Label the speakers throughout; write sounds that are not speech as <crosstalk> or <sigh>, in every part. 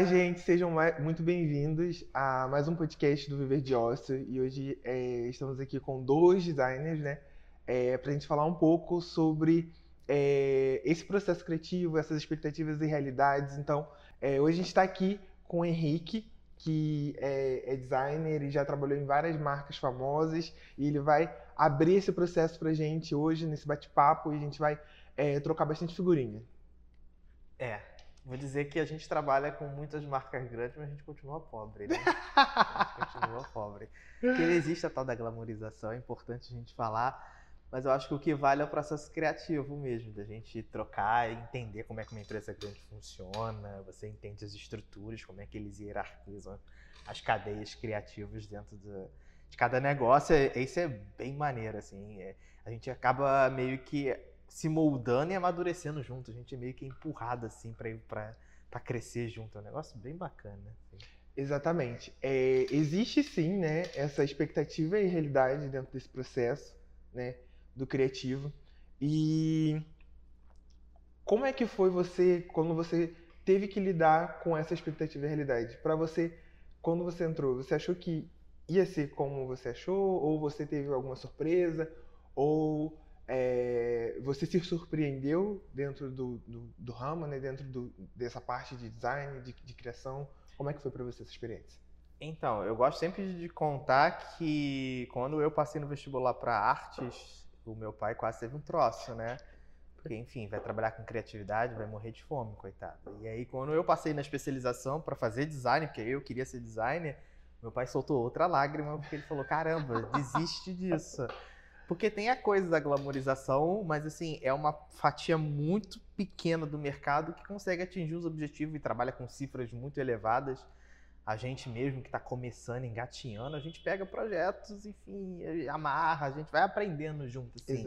Speaker 1: Olá, gente, sejam muito bem-vindos a mais um podcast do Viver de Ócio. E hoje é, estamos aqui com dois designers, né? É, para a gente falar um pouco sobre é, esse processo criativo, essas expectativas e realidades. Então, é, hoje a gente está aqui com o Henrique, que é, é, designer e já trabalhou em várias marcas famosas. E ele vai abrir esse processo para a gente hoje, nesse bate-papo, e a gente vai é, trocar bastante figurinha.
Speaker 2: É, Vou dizer que a gente trabalha com muitas marcas grandes, mas a gente continua pobre, né? A gente <laughs> continua pobre. Porque existe a tal da glamorização, é importante a gente falar, mas eu acho que o que vale é o processo criativo mesmo, da gente trocar e entender como é que uma empresa grande funciona, você entende as estruturas, como é que eles hierarquizam as cadeias criativas dentro de, de cada negócio. Isso é bem maneiro, assim. É, a gente acaba meio que se moldando e amadurecendo junto. A gente é meio que empurrado assim para crescer junto. É um negócio bem bacana. Assim.
Speaker 1: Exatamente. É, existe sim, né, essa expectativa e realidade dentro desse processo, né, do criativo. E como é que foi você quando você teve que lidar com essa expectativa e realidade? Para você, quando você entrou, você achou que ia ser como você achou ou você teve alguma surpresa ou é, você se surpreendeu dentro do, do, do ramo, né? dentro do, dessa parte de design, de, de criação? Como é que foi para você essa experiência?
Speaker 2: Então, eu gosto sempre de contar que quando eu passei no vestibular para artes, o meu pai quase teve um troço, né? Porque, enfim, vai trabalhar com criatividade, vai morrer de fome, coitado. E aí, quando eu passei na especialização para fazer design, porque eu queria ser designer, meu pai soltou outra lágrima, porque ele falou: caramba, desiste disso. Porque tem a coisa da glamorização, mas assim, é uma fatia muito pequena do mercado que consegue atingir os objetivos e trabalha com cifras muito elevadas. A gente mesmo que está começando, engatinhando, a gente pega projetos, enfim, amarra, a gente vai aprendendo junto, assim,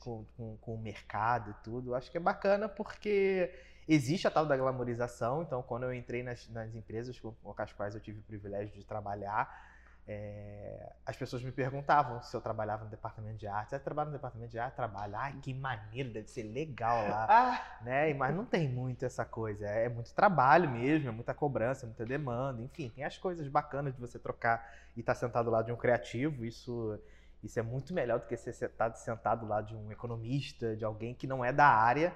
Speaker 2: com, com, com, o mercado e tudo. Acho que é bacana porque existe a tal da glamorização. Então, quando eu entrei nas, nas empresas com, com as quais eu tive o privilégio de trabalhar, é, as pessoas me perguntavam se eu trabalhava no departamento de arte. Você trabalha no departamento de arte? Trabalha. Ai, que maneiro, deve ser legal lá. <laughs> Ah. Né? Mas não tem muito essa coisa. É muito trabalho mesmo, é muita cobrança, é muita demanda. Enfim, tem as coisas bacanas de você trocar e estar tá sentado lá de um criativo. Isso, isso é muito melhor do que ser sentado, sentado lá de um economista, de alguém que não é da área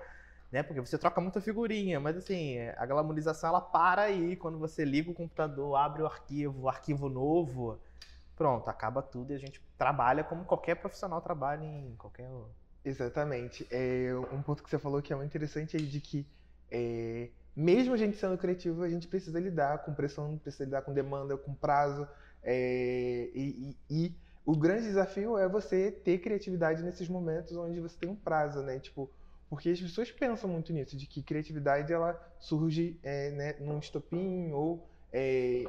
Speaker 2: né? Porque você troca muita figurinha, mas assim, a glamorização ela para aí quando você liga o computador, abre o arquivo, arquivo novo, pronto, acaba tudo e a gente trabalha como qualquer profissional trabalha em qualquer.
Speaker 1: Exatamente. É, um ponto que você falou que é muito interessante é de que é, mesmo a gente sendo criativo, a gente precisa lidar com pressão, precisa lidar com demanda, com prazo. É, e, e, e, o grande desafio é você ter criatividade nesses momentos onde você tem um prazo, né? Tipo, porque as pessoas pensam muito nisso, de que criatividade ela surge é, né, num estopim ou é,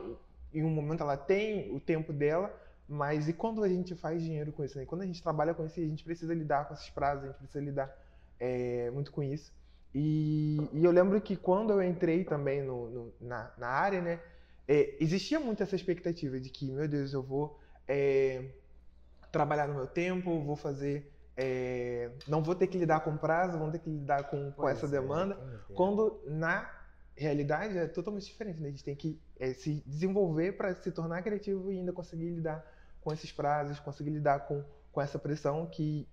Speaker 1: em um momento ela tem o tempo dela, mas e quando a gente faz dinheiro com isso? Né? Quando a gente trabalha com isso, a gente precisa lidar com esses prazos, a gente precisa lidar é, muito com isso. E, e, eu lembro que quando eu entrei também no, no, na, na, área, né, é, existia muito essa expectativa de que, meu Deus, eu vou é, trabalhar no meu tempo, vou fazer é, não vou ter que lidar com prazo, vou ter que lidar com, com essa é, demanda. Quando na realidade é totalmente diferente. Né? A gente tem que é, se desenvolver para se tornar criativo e ainda conseguir lidar com esses prazos, conseguir lidar com, com essa pressão que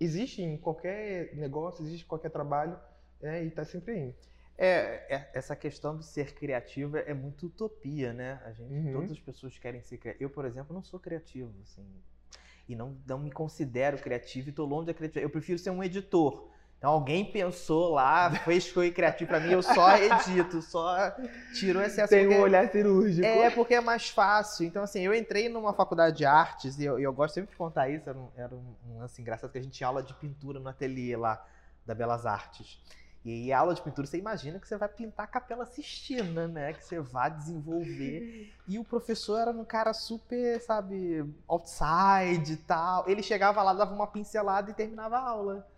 Speaker 1: existe em qualquer negócio, existe em qualquer trabalho né? e está sempre aí.
Speaker 2: É, é, essa questão de ser criativo é muito utopia, né? A gente, uhum. todas as pessoas querem ser criativas. Eu, por exemplo, não sou criativo, assim e não, não me considero criativo e estou longe da criatividade. Eu prefiro ser um editor. Então alguém pensou lá, fez coisa criativo para mim, eu só edito, só tiro o excesso.
Speaker 1: Tem um olhar cirúrgico.
Speaker 2: É, porque é mais fácil. Então, assim, eu entrei numa faculdade de artes, e eu, eu gosto sempre de contar isso, era um, era um lance engraçado, que a gente tinha aula de pintura no ateliê lá da Belas Artes. E aí, aula de pintura, você imagina que você vai pintar a Capela Sistina, né? Que você vai desenvolver. <laughs> E o professor era um cara super, sabe, outside e tal. Ele chegava lá, dava uma pincelada e terminava a aula.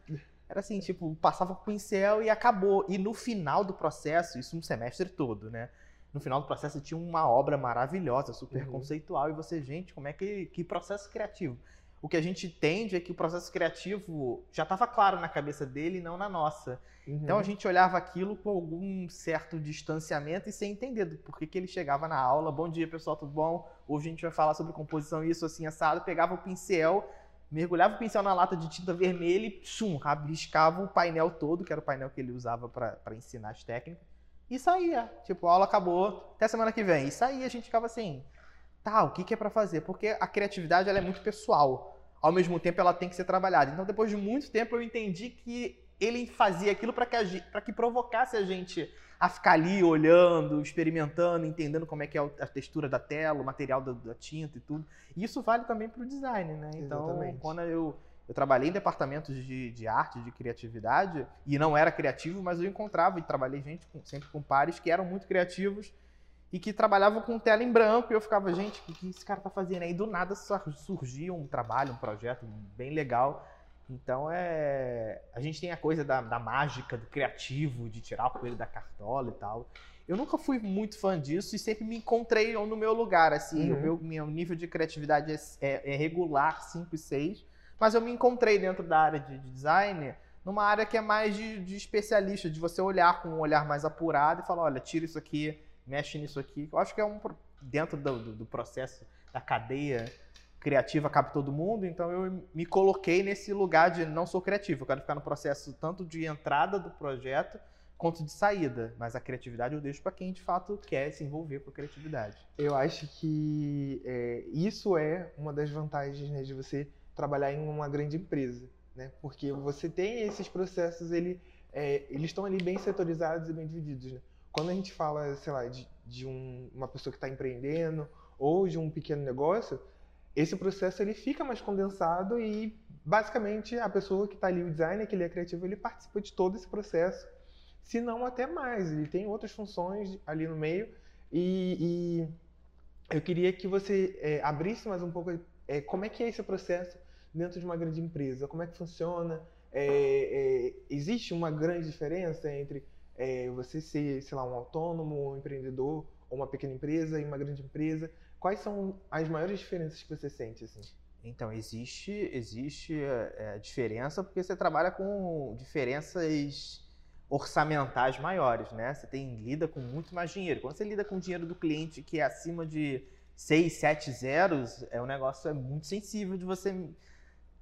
Speaker 2: Era assim, tipo, passava o pincel e acabou. E no final do processo, isso um semestre todo, né? No final do processo tinha uma obra maravilhosa, super uhum. conceitual. E você, gente, como é que. Que processo criativo. O que a gente entende é que o processo criativo já estava claro na cabeça dele e não na nossa.
Speaker 1: Uhum.
Speaker 2: Então a gente olhava aquilo com algum certo distanciamento e sem entender do porquê que ele chegava na aula. Bom dia, pessoal, tudo bom? Hoje a gente vai falar sobre composição, isso assim, assado. Pegava o pincel, mergulhava o pincel na lata de tinta vermelha e chum, rabiscava o painel todo, que era o painel que ele usava para ensinar as técnicas, e saía. Tipo, a aula acabou, até semana que vem. E saía, a gente ficava assim, tá, o que, que é para fazer? Porque a criatividade ela é muito pessoal ao mesmo tempo ela tem que ser trabalhada. Então, depois de muito tempo, eu entendi que ele fazia aquilo para que, que provocasse a gente a ficar ali olhando, experimentando, entendendo como é que é a textura da tela, o material da, da tinta e tudo. E isso vale também para o design, né? Então,
Speaker 1: Exatamente.
Speaker 2: quando eu, eu trabalhei em departamentos de, de arte, de criatividade, e não era criativo, mas eu encontrava e trabalhei gente com, sempre com pares que eram muito criativos e que trabalhavam com tela em branco, e eu ficava, gente, o que esse cara tá fazendo? Aí do nada surgia um trabalho, um projeto bem legal. Então é. A gente tem a coisa da, da mágica, do criativo, de tirar o coelho da cartola e tal. Eu nunca fui muito fã disso e sempre me encontrei no meu lugar, assim.
Speaker 1: Uhum.
Speaker 2: O meu, meu nível de criatividade é, é, é, regular, 5 e 6. Mas eu me encontrei dentro da área de, de design numa área que é mais de, de, especialista, de você olhar com um olhar mais apurado e falar, olha, tira isso aqui, mexe nisso aqui. Eu acho que é um dentro do, do, processo da cadeia criativa cabe todo mundo, então eu me coloquei nesse lugar de não sou criativo, eu quero ficar no processo tanto de entrada do projeto quanto de saída, mas a criatividade eu deixo para quem de fato quer se envolver com a criatividade.
Speaker 1: Eu acho que é, isso é uma das vantagens né, de você trabalhar em uma grande empresa, né? Porque você tem esses processos, ele, é, eles estão ali bem setorizados e bem divididos, né? Quando a gente fala, sei lá, de, de um, uma pessoa que está empreendendo ou de um pequeno negócio, esse processo ele fica mais condensado e basicamente a pessoa que está ali, o designer, que ele é criativo, ele participa de todo esse processo, se não até mais. Ele tem outras funções ali no meio e, e eu queria que você é, abrisse mais um pouco é, como é que é esse processo dentro de uma grande empresa, como é que funciona, é, é existe uma grande diferença entre é, você ser, sei lá, um autônomo, um empreendedor, ou uma pequena empresa e uma grande empresa? Quais são as maiores diferenças que você sente, assim?
Speaker 2: Então, existe, existe é, diferença porque você trabalha com diferenças orçamentais maiores, né? Você tem, lida com muito mais dinheiro. Quando você lida com o dinheiro do cliente que é acima de 6, 7 zeros, é um negócio é muito sensível de você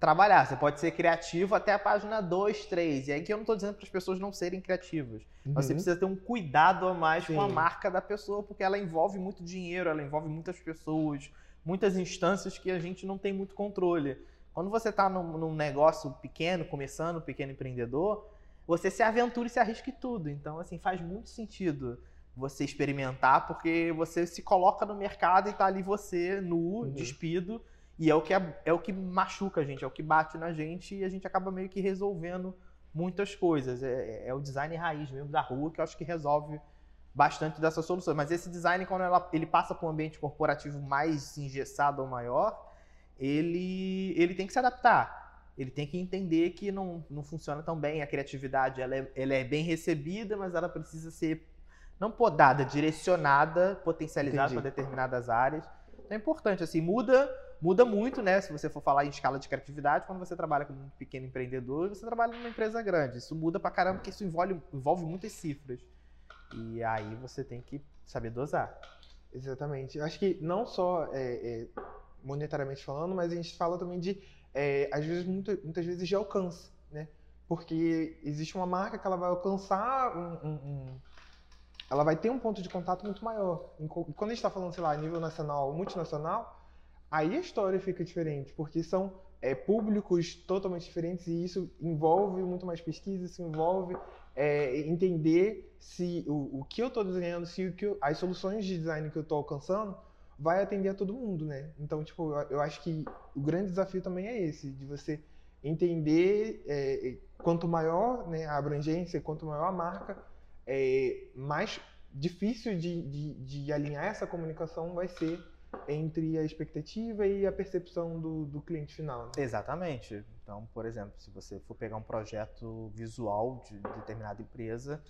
Speaker 2: trabalhar. Você pode ser criativo até a página 2, 3. E aí que eu não estou dizendo para as pessoas não serem criativas. Uhum. Mas você precisa ter um cuidado a mais Sim. com a marca da pessoa, porque ela envolve muito dinheiro, ela envolve muitas pessoas, muitas instâncias que a gente não tem muito controle. Quando você está num, num, negócio pequeno, começando, pequeno empreendedor, você se aventura e se arrisca tudo. Então, assim, faz muito sentido você experimentar, porque você se coloca no mercado e está ali você, nu, uhum. despido, e é o, que é, é o que machuca a gente, é o que bate na gente e a gente acaba meio que resolvendo muitas coisas. É, é o design raiz mesmo da rua que eu acho que resolve bastante dessas soluções. Mas esse design, quando ela, ele passa para um ambiente corporativo mais engessado ou maior, ele, ele tem que se adaptar. Ele tem que entender que não, não funciona tão bem. A criatividade ela é, ela é bem recebida, mas ela precisa ser não podada, direcionada, potencializada para determinadas áreas. Então é importante, assim, muda muda muito, né? Se você for falar em escala de criatividade, quando você trabalha como um pequeno empreendedor, você trabalha numa empresa grande. Isso muda pra caramba, porque isso envolve, envolve muitas cifras. E aí você tem que saber dosar.
Speaker 1: Exatamente. Eu acho que não só é, é, monetariamente falando, mas a gente fala também de, é, às vezes, muito, muitas vezes de alcance, né? Porque existe uma marca que ela vai alcançar um, um, um ela vai ter um ponto de contato muito maior. E quando a gente está falando, sei lá, nível nacional ou multinacional, aí a história fica diferente, porque são é, públicos totalmente diferentes e isso envolve muito mais pesquisa, isso envolve é, entender se o, o que eu estou desenhando, se o que eu, as soluções de design que eu estou alcançando vai atender a todo mundo, né? Então, tipo, eu, eu, acho que o grande desafio também é esse, de você entender é, quanto maior né, a abrangência, quanto maior a marca, é, mais difícil de, de, de alinhar essa comunicação vai ser entre a expectativa e a percepção do, do cliente final. Né?
Speaker 2: Exatamente. Então, por exemplo, se você for pegar um projeto visual de determinada empresa,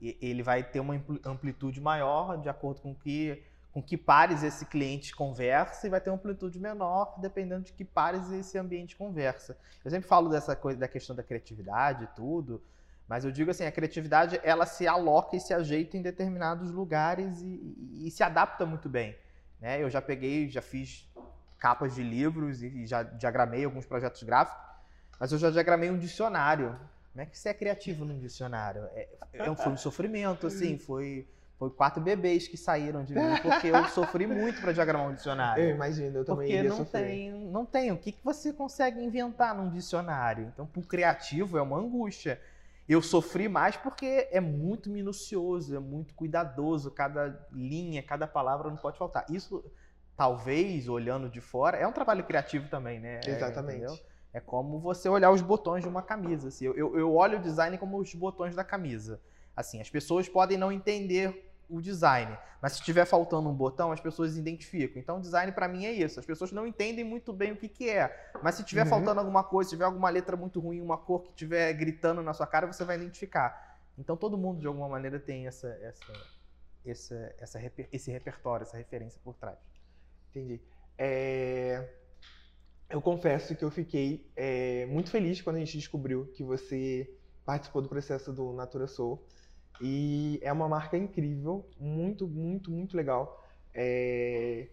Speaker 2: ele vai ter uma amplitude maior de acordo com que com que pares esse cliente conversa e vai ter uma amplitude menor dependendo de que pares esse ambiente conversa. Eu sempre falo dessa coisa da questão da criatividade e tudo, mas eu digo assim, a criatividade ela se aloca e se ajeita em determinados lugares e, e, e se adapta muito bem. Né? Eu já peguei, já fiz capas de livros e já diagramei alguns projetos gráficos, mas eu já diagramei um dicionário. Como é que você é criativo num dicionário? É, é, foi um sofrimento, assim, foi foi quatro bebês que saíram de mim, porque eu sofri muito para diagramar um dicionário.
Speaker 1: Eu imagino, eu também
Speaker 2: Porque
Speaker 1: não
Speaker 2: sofrer. tem, não tem. O que, que você consegue inventar num dicionário? Então, para o criativo é uma angústia. Eu sofri mais porque é muito minucioso, é muito cuidadoso, cada linha, cada palavra não pode faltar. Isso, talvez, olhando de fora, é um trabalho criativo também, né?
Speaker 1: Exatamente.
Speaker 2: É, é como você olhar os botões de uma camisa. Assim. Eu, eu, eu olho o design como os botões da camisa. Assim, as pessoas podem não entender o design. Mas se estiver faltando um botão, as pessoas identificam. Então, o design para mim é isso. As pessoas não entendem muito bem o que, que é. Mas se estiver uhum. faltando alguma coisa, se tiver alguma letra muito ruim, uma cor que estiver gritando na sua cara, você vai identificar. Então, todo mundo, de alguma maneira, tem essa, essa, essa, essa esse repertório, essa referência por trás.
Speaker 1: Entendi. É... Eu confesso que eu fiquei é, muito feliz quando a gente descobriu que você participou do processo do Natura Soul. E é uma marca incrível, muito, muito, muito legal. É...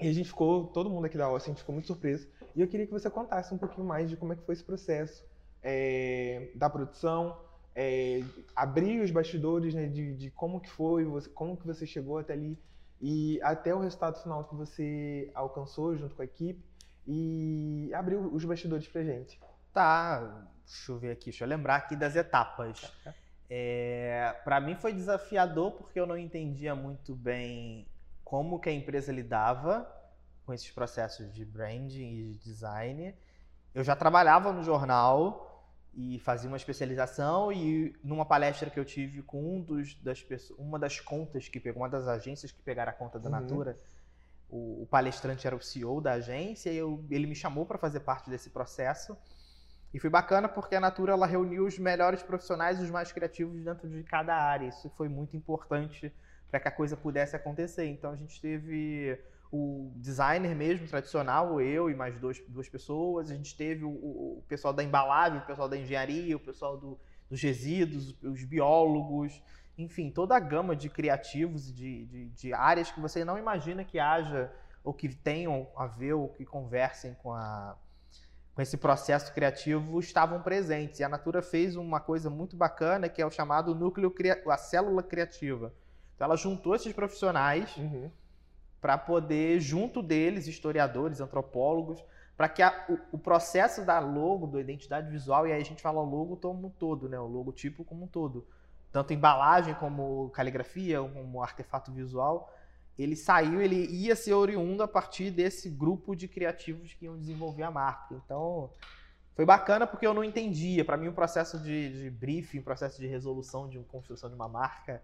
Speaker 1: E a gente ficou, todo mundo aqui da OSS, a gente ficou muito surpreso. E eu queria que você contasse um pouquinho mais de como é que foi esse processo é... da produção, é... abrir os bastidores né, de, de, como que foi, como que você chegou até ali e até o resultado final que você alcançou junto com a equipe e abrir os bastidores pra gente.
Speaker 2: Tá, deixa eu ver aqui, deixa eu lembrar aqui das etapas. É, para mim foi desafiador porque eu não entendia muito bem como que a empresa lidava com esses processos de branding e de design. Eu já trabalhava no jornal e fazia uma especialização e numa palestra que eu tive com um dos, das uma das contas que pegou, uma das agências que pegaram a conta da uhum. Natura, o, o, palestrante era o CEO da agência e eu, ele me chamou para fazer parte desse processo. E foi bacana porque a Natura ela reuniu os melhores profissionais os mais criativos dentro de cada área. Isso foi muito importante para que a coisa pudesse acontecer. Então a gente teve o designer mesmo, tradicional, eu e mais dois, duas pessoas. A gente teve o, o pessoal da embalagem, o pessoal da engenharia, o pessoal do, dos resíduos, os biólogos, enfim, toda a gama de criativos de, de, de, áreas que você não imagina que haja ou que tenham a ver ou que conversem com a, com esse processo criativo estavam presentes. E a Natura fez uma coisa muito bacana que é o chamado núcleo, a célula criativa. Então ela juntou esses profissionais uhum. para poder, junto deles, historiadores, antropólogos, para que a, o, o, processo da logo, da identidade visual, e aí a gente fala logo como um todo, né? o logotipo como um todo, tanto embalagem como caligrafia, como artefato visual, ele saiu, ele ia ser oriundo a partir desse grupo de criativos que iam desenvolver a marca. Então, foi bacana porque eu não entendia. Para mim, o processo de, de briefing, o processo de resolução de construção de uma marca,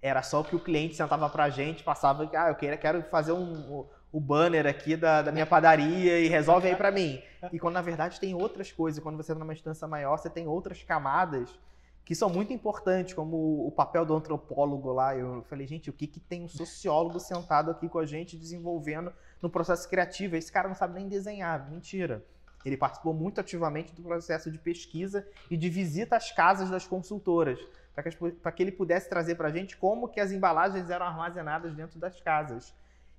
Speaker 2: era só que o cliente sentava para a gente, passava, ah, eu quero, quero fazer um, o banner aqui da, da minha padaria e resolve aí para mim. E quando na verdade tem outras coisas, quando você está numa instância maior, você tem outras camadas que são muito importantes, como o papel do antropólogo lá. Eu falei, gente, o que, que tem um sociólogo sentado aqui com a gente desenvolvendo no processo criativo? Esse cara não sabe nem desenhar. Mentira. Ele participou muito ativamente do processo de pesquisa e de visita às casas das consultoras, para que, que, ele pudesse trazer para a gente como que as embalagens eram armazenadas dentro das casas.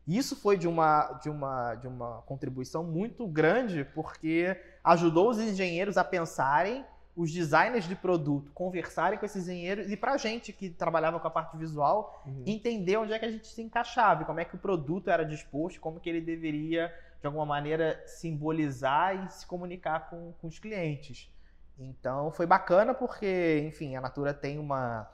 Speaker 2: Isso foi de uma, de, uma, de uma contribuição muito grande, porque ajudou os engenheiros a pensarem os designers de produto conversarem com esses engenheiros e para a gente que trabalhava com a parte visual uhum. entender onde é que a gente se encaixava, como é que o produto era disposto, como que ele deveria de alguma maneira simbolizar e se comunicar com, com os clientes. Então foi bacana porque, enfim, a Natura tem uma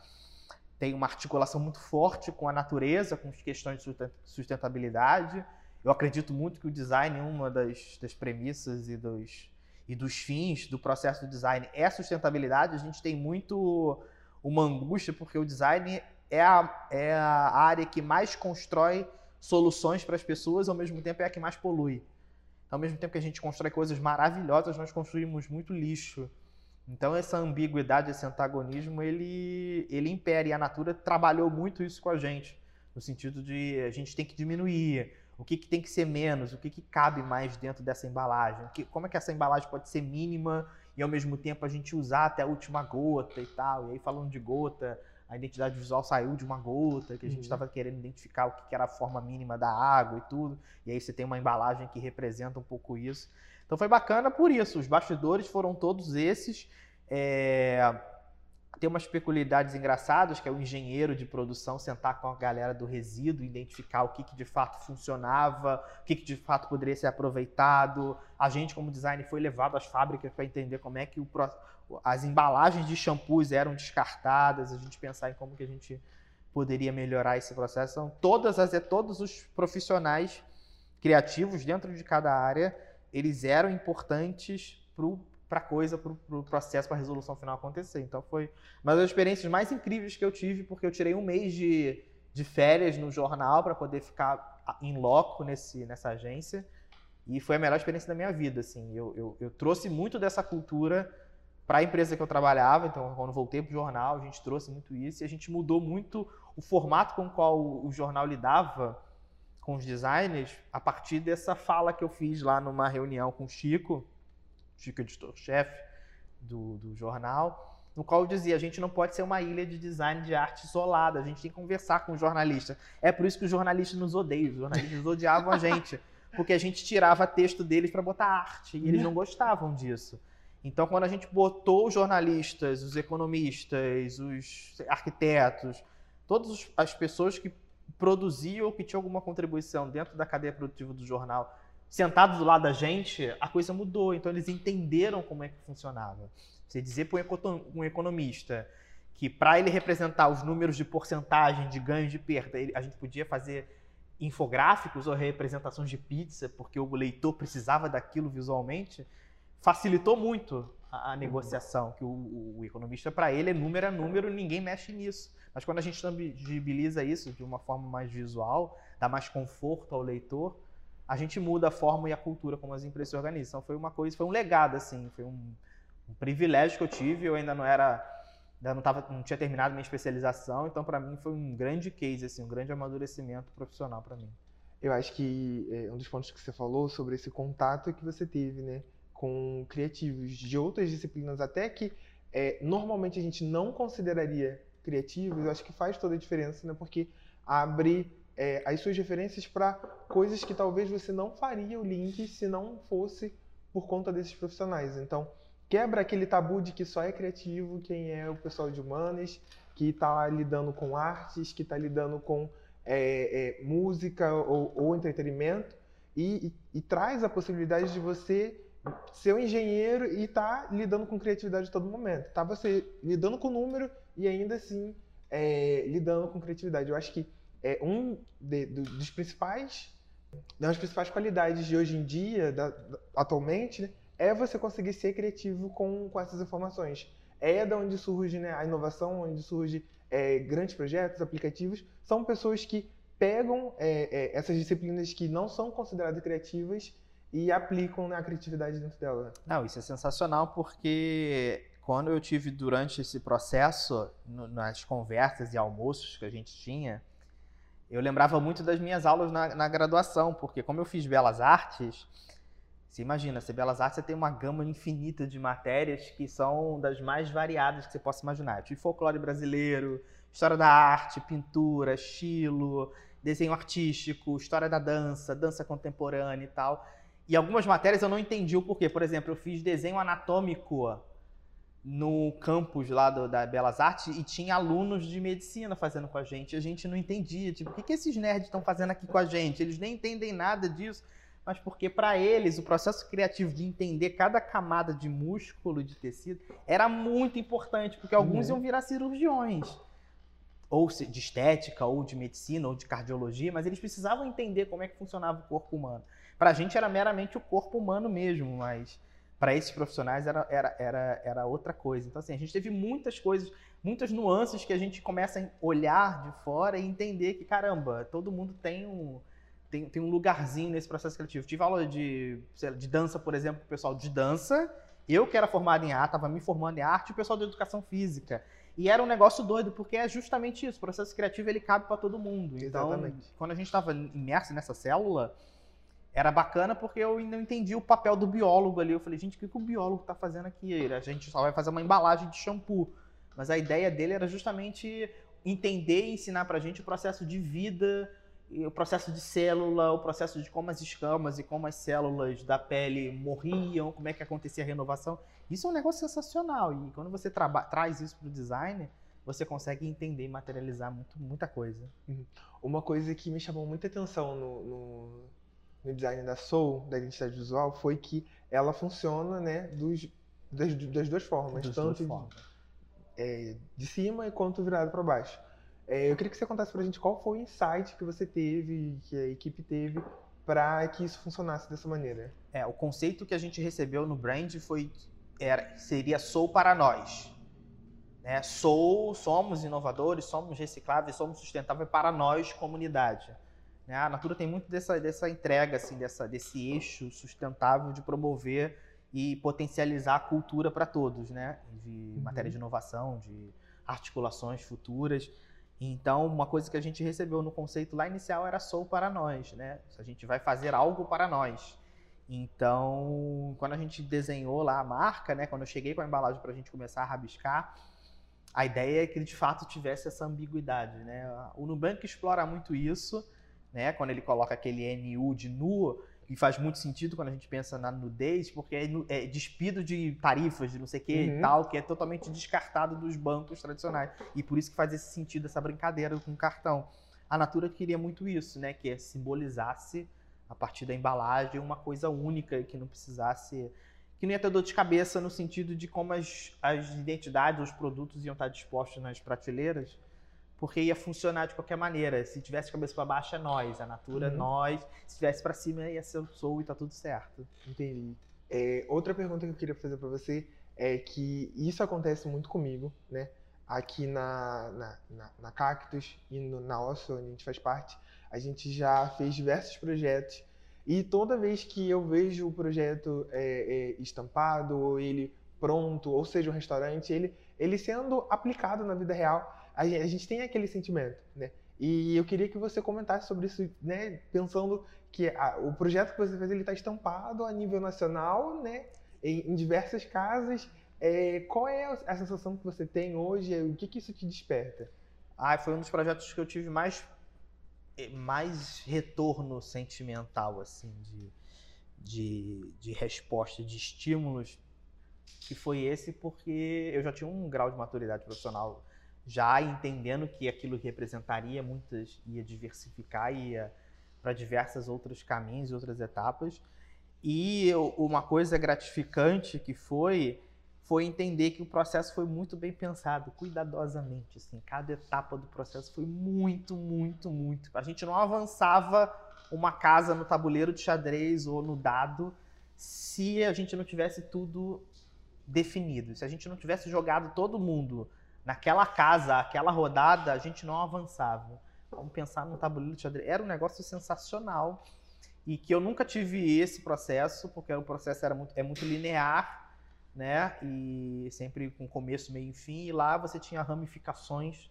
Speaker 2: tem uma articulação muito forte com a natureza, com as questões de sustentabilidade. Eu acredito muito que o design é uma das, das premissas e dos, e dos fins do processo do design é sustentabilidade, a gente tem muito uma angústia, porque o design é a, é a área que mais constrói soluções para as pessoas, ao mesmo tempo é a que mais polui. Então, ao mesmo tempo que a gente constrói coisas maravilhosas, nós construímos muito lixo. Então, essa ambiguidade, esse antagonismo, ele, ele impera. E a Natura trabalhou muito isso com a gente no sentido de a gente tem que diminuir, o que, que tem que ser menos, o que, que cabe mais dentro dessa embalagem, que, como é que essa embalagem pode ser mínima e ao mesmo tempo a gente usar até a última gota e tal. E aí falando de gota, a identidade visual saiu de uma gota, que a gente estava uhum. querendo identificar o que era a forma mínima da água e tudo. E aí você tem uma embalagem que representa um pouco isso. Então foi bacana por isso. Os bastidores foram todos esses. É tem umas peculiaridades engraçadas, que é o engenheiro de produção sentar com a galera do resíduo, identificar o que, que de fato funcionava, o que, que de fato poderia ser aproveitado. A gente, como designer, foi levado às fábricas para entender como é que o, as embalagens de shampoos eram descartadas, a gente pensar em como que a gente poderia melhorar esse processo. Então, todas as, todos os profissionais criativos dentro de cada área, eles eram importantes para o para coisa, para o pro processo, para a resolução final acontecer. Então foi uma das experiências mais incríveis que eu tive, porque eu tirei um mês de, de férias no jornal para poder ficar em loco nesse, nessa agência. E foi a melhor experiência da minha vida. Assim. Eu, eu, eu trouxe muito dessa cultura para a empresa que eu trabalhava. Então, quando voltei para o jornal, a gente trouxe muito isso e a gente mudou muito o formato com o qual o jornal lidava com os designers a partir dessa fala que eu fiz lá numa reunião com o Chico Chico, editor-chefe do, do jornal, no qual eu dizia: a gente não pode ser uma ilha de design de arte isolada, a gente tem que conversar com o jornalista. É por isso que os jornalistas nos odeiam, os jornalistas odiavam a <laughs> gente, porque a gente tirava texto deles para botar arte, e eles não gostavam disso. Então, quando a gente botou os jornalistas, os economistas, os arquitetos, todas as pessoas que produziam ou que tinham alguma contribuição dentro da cadeia produtiva do jornal sentado do lado da gente, a coisa mudou. Então eles entenderam como é que funcionava. Você dizer para um economista que para ele representar os números de porcentagem de ganho de perda, a gente podia fazer infográficos ou representações de pizza, porque o leitor precisava daquilo visualmente, facilitou muito a, negociação, que o, o economista, para ele, é número a número, ninguém mexe nisso. Mas quando a gente tangibiliza isso de uma forma mais visual, dá mais conforto ao leitor, a gente muda a forma e a cultura como as empresas se organizam. Então foi uma coisa, foi um legado assim, foi um, um privilégio que eu tive. Eu ainda não era, ainda não tava, não tinha terminado minha especialização, então para mim foi um grande case assim, um grande amadurecimento profissional para mim.
Speaker 1: Eu acho que é, um dos pontos que você falou sobre esse contato que você teve, né, com criativos de outras disciplinas, até que é, normalmente a gente não consideraria criativos, eu acho que faz toda a diferença, né, porque abre é, as suas referências para coisas que talvez você não faria o link se não fosse por conta desses profissionais. Então, quebra aquele tabu de que só é criativo quem é o pessoal de humanas, que está lidando com artes, que está lidando com é, é, música ou, ou entretenimento, e, e, e, traz a possibilidade de você ser um engenheiro e estar tá lidando com criatividade a todo momento. Tá você lidando com número e ainda assim é, lidando com criatividade. Eu acho que é um de, do, dos principais das principais qualidades de hoje em dia, da, atualmente, né, é você conseguir ser criativo com, com essas informações. É da onde surge né, a inovação, onde surge é, grandes projetos, aplicativos. São pessoas que pegam é, é, essas disciplinas que não são consideradas criativas e aplicam né, a criatividade dentro dela.
Speaker 2: Não, isso é sensacional porque quando eu tive durante esse processo, no, nas conversas e almoços que a gente tinha, eu lembrava muito das minhas aulas na, na graduação, porque como eu fiz belas artes, você imagina, se belas artes você tem uma gama infinita de matérias que são das mais variadas que você possa imaginar. De folclore brasileiro, história da arte, pintura, estilo, desenho artístico, história da dança, dança contemporânea e tal. E algumas matérias eu não entendi o porquê. Por exemplo, eu fiz desenho anatômico no campus lá do, da Belas Artes e tinha alunos de medicina fazendo com a gente. A gente não entendia, tipo, o que, que esses nerds estão fazendo aqui com a gente? Eles nem entendem nada disso, mas porque para eles o processo criativo de entender cada camada de músculo, de tecido, era muito importante, porque alguns uhum. iam virar cirurgiões. Ou de estética, ou de medicina, ou de cardiologia, mas eles precisavam entender como é que funcionava o corpo humano. Para a gente era meramente o corpo humano mesmo, mas para esses profissionais era, era, era, era outra coisa. Então, assim, a gente teve muitas coisas, muitas nuances que a gente começa a olhar de fora e entender que, caramba, todo mundo tem um, tem, tem um lugarzinho nesse processo criativo. Tive aula de, lá, de dança, por exemplo, com o pessoal de dança. Eu, que era formado em arte, estava me formando em arte, e o pessoal de educação física. E era um negócio doido, porque é justamente isso. O processo criativo ele cabe para todo mundo. Então,
Speaker 1: Exatamente.
Speaker 2: quando a gente estava imerso nessa célula, era bacana porque eu não entendi o papel do biólogo ali. Eu falei, gente, o que, que o biólogo está fazendo aqui? A gente só vai fazer uma embalagem de shampoo. Mas a ideia dele era justamente entender e ensinar para a gente o processo de vida, o processo de célula, o processo de como as escamas e como as células da pele morriam, como é que acontecia a renovação. Isso é um negócio sensacional. E quando você traz isso para o design, você consegue entender e materializar muito, muita coisa.
Speaker 1: Uma coisa que me chamou muita atenção no, no, no design da Soul, da identidade visual, foi que ela funciona né, dos, das, das duas formas.
Speaker 2: Das
Speaker 1: tanto
Speaker 2: duas formas.
Speaker 1: De, é, de cima quanto virado para baixo. É, eu queria que você contasse para a gente qual foi o insight que você teve, que a equipe teve, para que isso funcionasse dessa maneira.
Speaker 2: É, o conceito que a gente recebeu no brand foi era, seria sou para nós. Né? Sou, somos inovadores, somos recicláveis, somos sustentáveis para nós, comunidade. Né? A Natura tem muito dessa, dessa entrega, assim, dessa, desse eixo sustentável de promover e potencializar a cultura para todos, né? De uhum. matéria de inovação, de articulações futuras. Então, uma coisa que a gente recebeu no conceito lá inicial era sou para nós, né? A gente vai fazer algo para nós. Então, quando a gente desenhou lá a marca, né, quando eu cheguei com a embalagem para a gente começar a rabiscar, a ideia é que de fato tivesse essa ambiguidade, né? O Nubank explora muito isso, né? Quando ele coloca aquele NU de nu, e faz muito sentido quando a gente pensa na nudez, porque é, é despido de tarifas, de não sei o que uhum. e tal, que é totalmente descartado dos bancos tradicionais. E por isso que faz esse sentido essa brincadeira com o cartão. A Natura queria muito isso, né? Que é simbolizasse a partir da embalagem, uma coisa única que não precisasse. que não ia ter dor de cabeça no sentido de como as, as identidades, os produtos iam estar dispostos nas prateleiras, porque ia funcionar de qualquer maneira. Se tivesse cabeça para baixo, é nós, a Natura é uhum. nós. Se tivesse para cima, ia ser o Sou e tá tudo certo.
Speaker 1: Entendi. É, outra pergunta que eu queria fazer para você é que isso acontece muito comigo, né? Aqui na, na, na, na Cactus e no, na Osso, onde a gente faz parte, a gente já fez diversos projetos e toda vez que eu vejo o projeto é, é, estampado, ou ele pronto, ou seja, um restaurante, ele, ele sendo aplicado na vida real, a gente, tem aquele sentimento, né? E eu queria que você comentasse sobre isso, né? Pensando que a, o projeto que você fez ele está estampado a nível nacional, né? Em, em diversas casas. É, qual é a sensação que você tem hoje? O que, que isso te desperta?
Speaker 2: Ah, foi um dos projetos que eu tive mais é, mais retorno sentimental, assim, de, de, de resposta, de estímulos, que foi esse porque eu já tinha um grau de maturidade profissional já entendendo que aquilo representaria muitas, ia diversificar, ia para diversas outros caminhos outras etapas. E uma coisa gratificante que foi foi entender que o processo foi muito bem pensado, cuidadosamente, assim, cada etapa do processo foi muito, muito, muito. A gente não avançava uma casa no tabuleiro de xadrez ou no dado se a gente não tivesse tudo definido. Se a gente não tivesse jogado todo mundo naquela casa, aquela rodada, a gente não avançava. Vamos pensar no tabuleiro de xadrez. Era um negócio sensacional e que eu nunca tive esse processo, porque o processo era muito, é muito linear né? E sempre com começo, meio e fim. E lá você tinha ramificações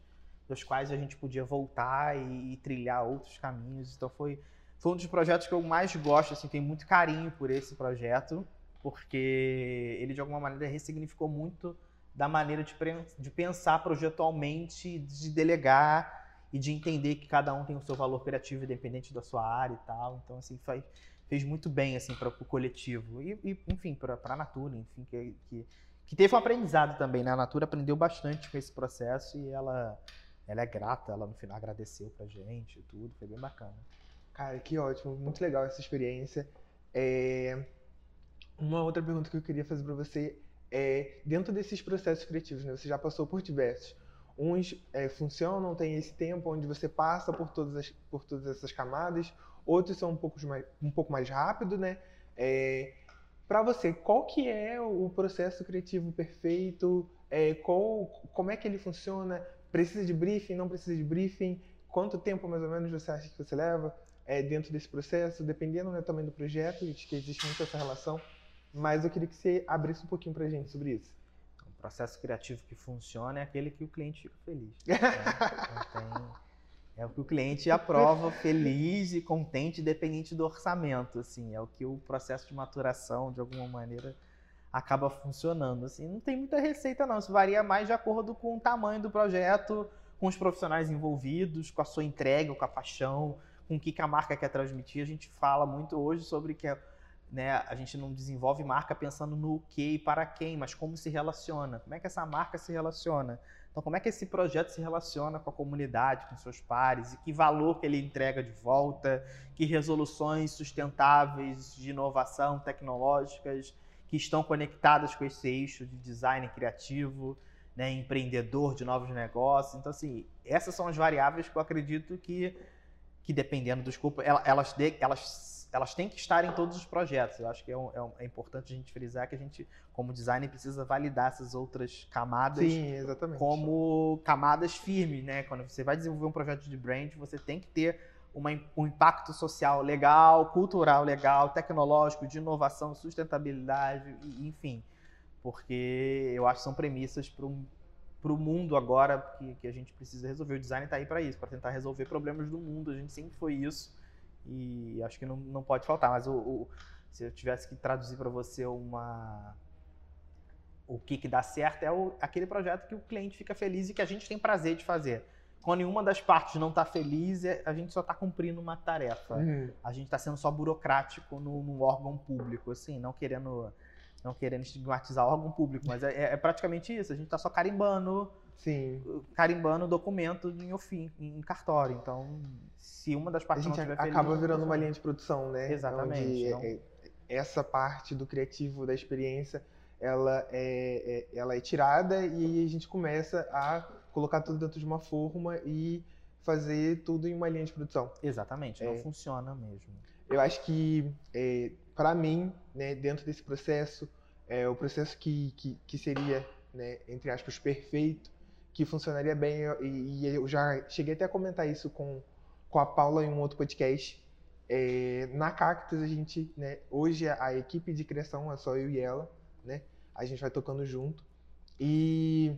Speaker 2: dos quais a gente podia voltar e, e, trilhar outros caminhos. Então foi, foi um dos projetos que eu mais gosto, assim, tenho muito carinho por esse projeto, porque ele de alguma maneira ressignificou muito da maneira de, de pensar projetualmente, de delegar e de entender que cada um tem o seu valor criativo independente da sua área e tal. Então assim, fez muito bem assim para o coletivo e, e enfim para a Natura, enfim que, que, que, teve um aprendizado também. Né? A Natura aprendeu bastante com esse processo e ela ela é grata, ela no final agradeceu para gente e tudo, foi bem bacana.
Speaker 1: Cara, que ótimo, muito legal essa experiência. É... Uma outra pergunta que eu queria fazer para você é dentro desses processos criativos, né? Você já passou por diversos. Uns é, funcionam, tem esse tempo onde você passa por todas, as, por todas essas camadas, outros são um pouco mais, um pouco mais rápido, né? É, para você, qual que é o processo criativo perfeito? É, qual, como é que ele funciona? Precisa de briefing? Não precisa de briefing? Quanto tempo mais ou menos você acha que você leva é, dentro desse processo? Dependendo né, também do projeto, de que existe muito essa relação. Mas eu queria que você abrisse um pouquinho para a gente sobre isso.
Speaker 2: processo criativo que funciona é aquele que o cliente fica feliz. Né? <laughs> Tem, é o que o cliente aprova feliz e contente, independente do orçamento. Assim, é o que o processo de maturação, de alguma maneira, acaba funcionando. Assim, não tem muita receita, não. Isso varia mais de acordo com o tamanho do projeto, com os profissionais envolvidos, com a sua entrega, com a paixão, com o que, a marca quer transmitir. A gente fala muito hoje sobre que né, a gente não desenvolve marca pensando no que e para quem, mas como se relaciona. Como é que essa marca se relaciona? Então, como é que esse projeto se relaciona com a comunidade, com seus pares, e que valor que ele entrega de volta, que resoluções sustentáveis de inovação tecnológicas que estão conectadas com esse eixo de design criativo, né, empreendedor de novos negócios. Então, assim, essas são as variáveis que eu acredito que, que dependendo do escopo, elas, elas, elas têm que estar em todos os projetos. Eu acho que é, um, é, um, é, importante a gente frisar que a gente, como designer, precisa validar essas outras camadas
Speaker 1: Sim,
Speaker 2: como camadas firmes. Né? Quando você vai desenvolver um projeto de brand, você tem que ter uma, um impacto social legal, cultural legal, tecnológico, de inovação, sustentabilidade, enfim porque eu acho que são premissas para o mundo agora que, que a gente precisa resolver. O design está aí para isso, para tentar resolver problemas do mundo. A gente sempre foi isso e acho que não, não pode faltar. Mas o, o se eu tivesse que traduzir para você uma o que, que dá certo é o, aquele projeto que o cliente fica feliz e que a gente tem prazer de fazer. Quando nenhuma das partes não está feliz, é, a gente só está cumprindo uma tarefa. Uhum. A gente está sendo só burocrático no, no órgão público, assim, não querendo não querendo estigmatizar o órgão público, mas é, é praticamente isso. A gente está só carimbando,
Speaker 1: Sim.
Speaker 2: carimbando documento em ofim, em cartório. Então, se uma das partes
Speaker 1: a gente
Speaker 2: não tiver
Speaker 1: acaba feliz, virando uma linha de produção, né?
Speaker 2: Exatamente.
Speaker 1: Onde é, essa parte do criativo da experiência, ela é, é, ela é tirada e a gente começa a colocar tudo dentro de uma forma e fazer tudo em uma linha de produção.
Speaker 2: Exatamente. Não é. funciona mesmo.
Speaker 1: Eu acho que é, para mim, né, dentro desse processo, é o processo que, que, que seria, né, entre aspas, perfeito, que funcionaria bem, e, e, eu já cheguei até a comentar isso com, com a Paula em um outro podcast. É, na Cactus, a gente, né, hoje a, equipe de criação é só eu e ela, né, a gente vai tocando junto. E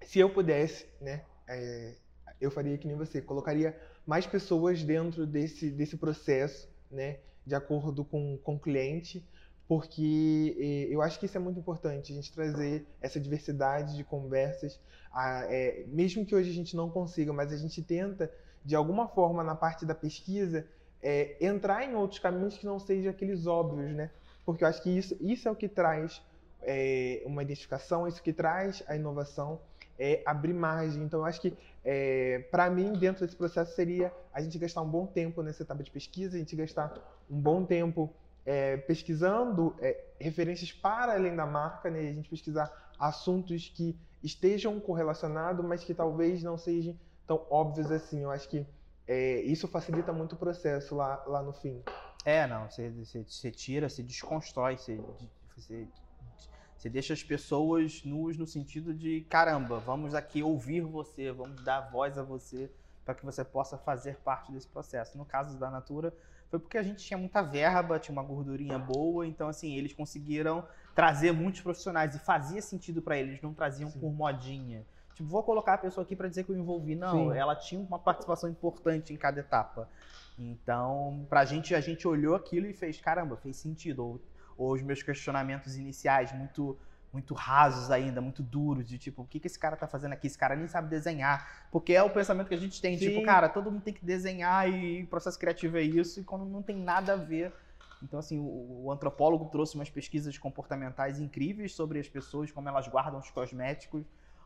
Speaker 1: se eu pudesse, né, é, eu faria que nem você, colocaria mais pessoas dentro desse, desse processo, né, de acordo com, com o cliente, porque eh, eu acho que isso é muito importante, a gente trazer essa diversidade de conversas, a, é, mesmo que hoje a gente não consiga, mas a gente tenta, de alguma forma, na parte da pesquisa, é, entrar em outros caminhos que não sejam aqueles óbvios, né? Porque eu acho que isso, isso é o que traz é, uma identificação, isso que traz a inovação, é abrir margem. Então, eu acho que, é, para mim, dentro desse processo, seria a gente gastar um bom tempo nessa etapa de pesquisa, a gente gastar um bom tempo é, pesquisando é, referências para além da marca, né? a gente pesquisar assuntos que estejam correlacionados, mas que talvez não sejam tão óbvios assim. Eu acho que é, isso facilita muito o processo lá, lá no fim.
Speaker 2: É, não, você, você, você tira, você desconstrói, você, você, você deixa as pessoas nuas no sentido de caramba, vamos aqui ouvir você, vamos dar voz a você para que você possa fazer parte desse processo. No caso da Natura, foi porque a gente tinha muita verba, tinha uma gordurinha boa, então assim, eles conseguiram trazer muitos profissionais e fazia sentido para eles, não traziam Sim. por modinha. Tipo, vou colocar a pessoa aqui para dizer que eu envolvi. Não, Sim. ela tinha uma participação importante em cada etapa. Então, pra gente, a gente olhou aquilo e fez, caramba, fez sentido. Ou, ou os meus questionamentos iniciais muito muito rasos ainda, muito duros, de tipo, o que, que esse cara tá fazendo aqui? Esse cara nem sabe desenhar. Porque é o pensamento que a gente tem, tipo, Sim. tipo, cara, todo mundo tem que desenhar e processo criativo é isso, e quando não tem nada a ver. Então, assim, o, o antropólogo trouxe umas pesquisas comportamentais incríveis sobre as pessoas, como elas guardam os cosméticos.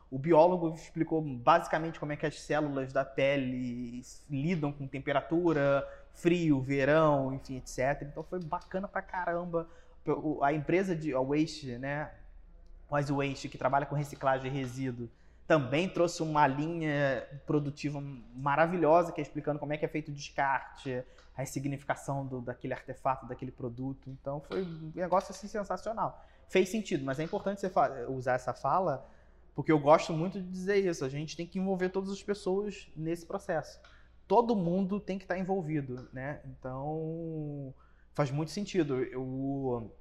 Speaker 2: O biólogo explicou basicamente como é que as células da pele lidam com temperatura, frio, verão, enfim, etc. Então foi bacana pra caramba. A empresa de a Waste, né, Wise Waste, que trabalha com reciclagem de resíduo, também trouxe uma linha produtiva maravilhosa, que é explicando como é que é feito o descarte, a ressignificação do, daquele artefato, daquele produto. Então foi um negócio assim sensacional. Fez sentido, mas é importante você usar essa fala, porque eu gosto muito de dizer isso. A gente tem que envolver todas as pessoas nesse processo. Todo mundo tem que estar envolvido, né? Então faz muito sentido. Eu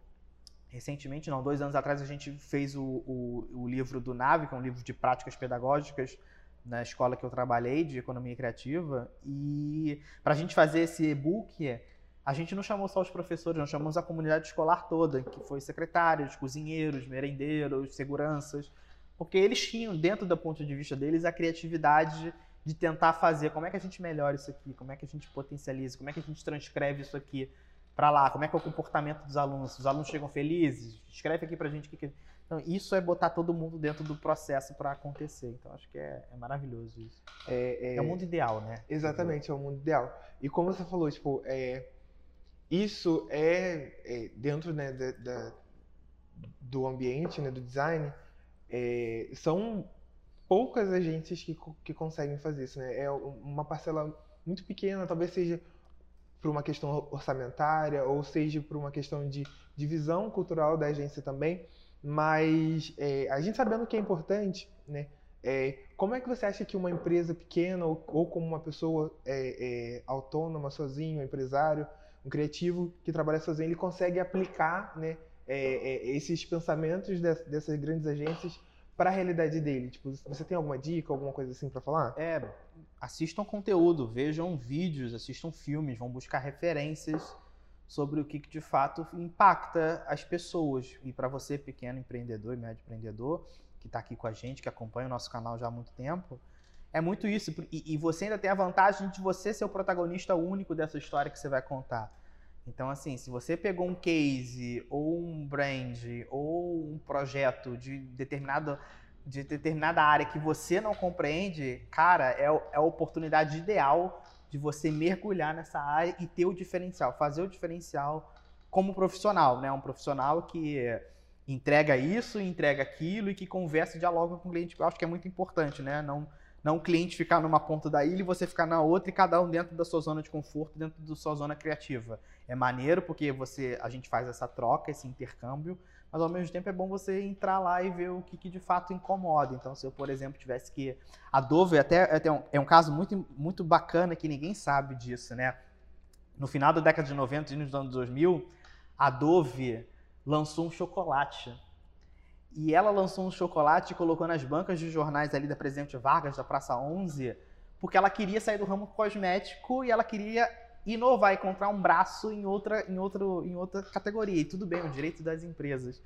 Speaker 2: recentemente, não, dois anos atrás, a gente fez o, o, o livro do Nave, que é um livro de práticas pedagógicas na escola que eu trabalhei de economia criativa. E para a gente fazer esse e-book, a gente não chamou só os professores, nós chamamos a comunidade escolar toda, que foi secretários, cozinheiros, merendeiros, seguranças, porque eles tinham, dentro do ponto de vista deles, a criatividade de tentar fazer como é que a gente melhora isso aqui, como é que a gente potencializa, como é que a gente transcreve isso aqui para lá, como é que é o comportamento dos alunos, os alunos chegam felizes, escreve aqui para a gente o que, que... Então, isso é botar todo mundo dentro do processo para acontecer. Então, acho que é, é maravilhoso isso. É, é... é, o mundo ideal, né?
Speaker 1: Exatamente, é o mundo ideal. E como você falou, tipo, é, isso é, é dentro né, da, da, do ambiente, né, do design, é, são poucas agências que, que conseguem fazer isso. Né? É uma parcela muito pequena, talvez seja por uma questão orçamentária ou seja por uma questão de divisão cultural da agência também. Mas é, a gente sabendo que é importante, né? É, como é que você acha que uma empresa pequena ou, ou como uma pessoa é, é autônoma, sozinho, um empresário, um criativo que trabalha sozinho, ele consegue aplicar né, é, é, esses pensamentos dessas grandes agências para a realidade dele? Tipo, você tem alguma dica, alguma coisa assim para falar?
Speaker 2: É, assistam conteúdo, vejam vídeos, assistam filmes, vão buscar referências sobre o que, de fato impacta as pessoas. E para você, pequeno empreendedor e médio empreendedor, que está aqui com a gente, que acompanha o nosso canal já há muito tempo, é muito isso. E, e, você ainda tem a vantagem de você ser o protagonista único dessa história que você vai contar. Então, assim, se você pegou um case, ou um brand, ou um projeto de, determinado, de determinada área que você não compreende, cara, é, é a oportunidade ideal de você mergulhar nessa área e ter o diferencial, fazer o diferencial como profissional, né? Um profissional que entrega isso, entrega aquilo e que conversa e dialoga com o cliente. Eu acho que é muito importante, né? Não não o cliente ficar numa ponta da ilha e você ficar na outra e cada um dentro da sua zona de conforto, dentro da sua zona criativa. É maneiro porque você, a gente faz essa troca, esse intercâmbio, mas ao mesmo tempo é bom você entrar lá e ver o que, que de fato incomoda. Então, se eu, por exemplo, tivesse que. A Dove até, até um, é um caso muito, muito bacana que ninguém sabe disso, né? No final da década de 90 e nos anos 2000, a Dove lançou um chocolate e ela lançou um chocolate e colocou nas bancas de jornais ali da Presidente Vargas, da Praça 11, porque ela queria sair do ramo cosmético e ela queria inovar e comprar um braço em outra, em outro, em outra categoria. E tudo bem, o direito das empresas.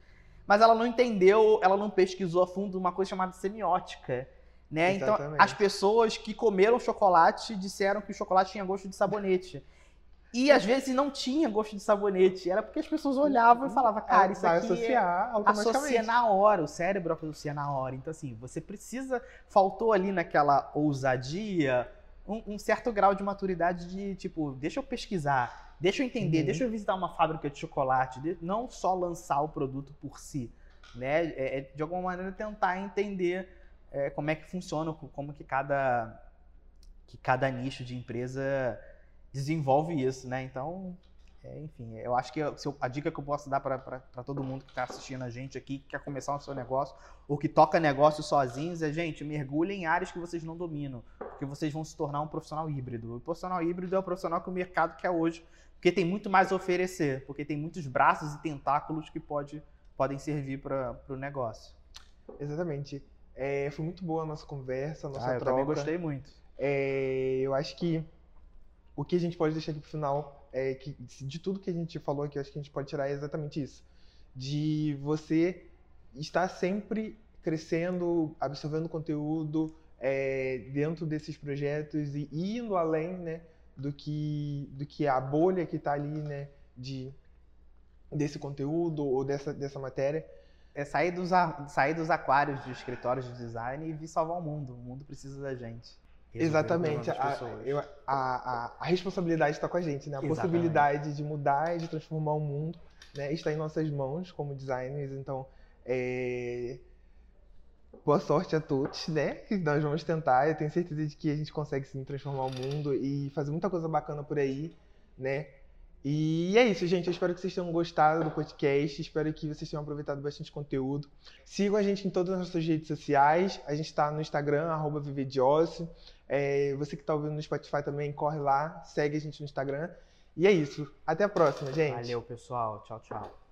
Speaker 2: Mas ela não entendeu, ela não pesquisou a fundo uma coisa chamada semiótica. Né? Então, as pessoas que comeram chocolate disseram que o chocolate tinha gosto de sabonete. E às vezes não tinha gosto de sabonete. Era porque as pessoas olhavam e falavam, cara, isso aqui
Speaker 1: associar
Speaker 2: é... associa na hora, o cérebro associa na hora. Então, assim, você precisa. Faltou ali naquela ousadia um, um certo grau de maturidade de tipo, deixa eu pesquisar, deixa eu entender, uhum. deixa eu visitar uma fábrica de chocolate, de, não só lançar o produto por si. Né? É, é de alguma maneira tentar entender é, como é que funciona, como que cada, que cada nicho de empresa desenvolve isso, né? Então, é, enfim, eu acho que eu, a dica que eu posso dar para todo mundo que está assistindo a gente aqui, que quer começar o seu negócio, ou que toca negócio sozinhos, é, gente, mergulhem em áreas que vocês não dominam, porque vocês vão se tornar um profissional híbrido. O profissional híbrido é o profissional que o mercado quer hoje, porque tem muito mais a oferecer, porque tem muitos braços e tentáculos que pode, podem servir para o negócio.
Speaker 1: Exatamente. É, foi muito boa a nossa conversa, a nossa
Speaker 2: ah, eu
Speaker 1: troca.
Speaker 2: Eu também gostei muito.
Speaker 1: É, eu acho que o que a gente pode deixar aqui pro final é que de tudo que a gente falou aqui, acho que a gente pode tirar exatamente isso. De você estar sempre crescendo, absorvendo conteúdo é, dentro desses projetos e indo além né, do, que, do que a bolha que está ali né, de, desse conteúdo ou dessa, dessa matéria.
Speaker 2: É sair dos, sair dos aquários de escritórios de design e vir salvar o mundo. O mundo precisa da gente.
Speaker 1: Exatamente. A, eu, a, a, a, responsabilidade está com a gente, né? A Exatamente. possibilidade de mudar e de transformar o mundo né? está em nossas mãos como designers. Então, é... boa sorte a todos, né? Nós vamos tentar. Eu tenho certeza de que a gente consegue sim transformar o mundo e fazer muita coisa bacana por aí, né? E é isso, gente. Eu espero que vocês tenham gostado do podcast. Espero que vocês tenham aproveitado bastante conteúdo. Sigam a gente em todas as nossas redes sociais. A gente está no Instagram, arroba É, você que está ouvindo no Spotify também, corre lá, segue a gente no Instagram. E é isso. Até a próxima, gente.
Speaker 2: Valeu, pessoal. Tchau, tchau.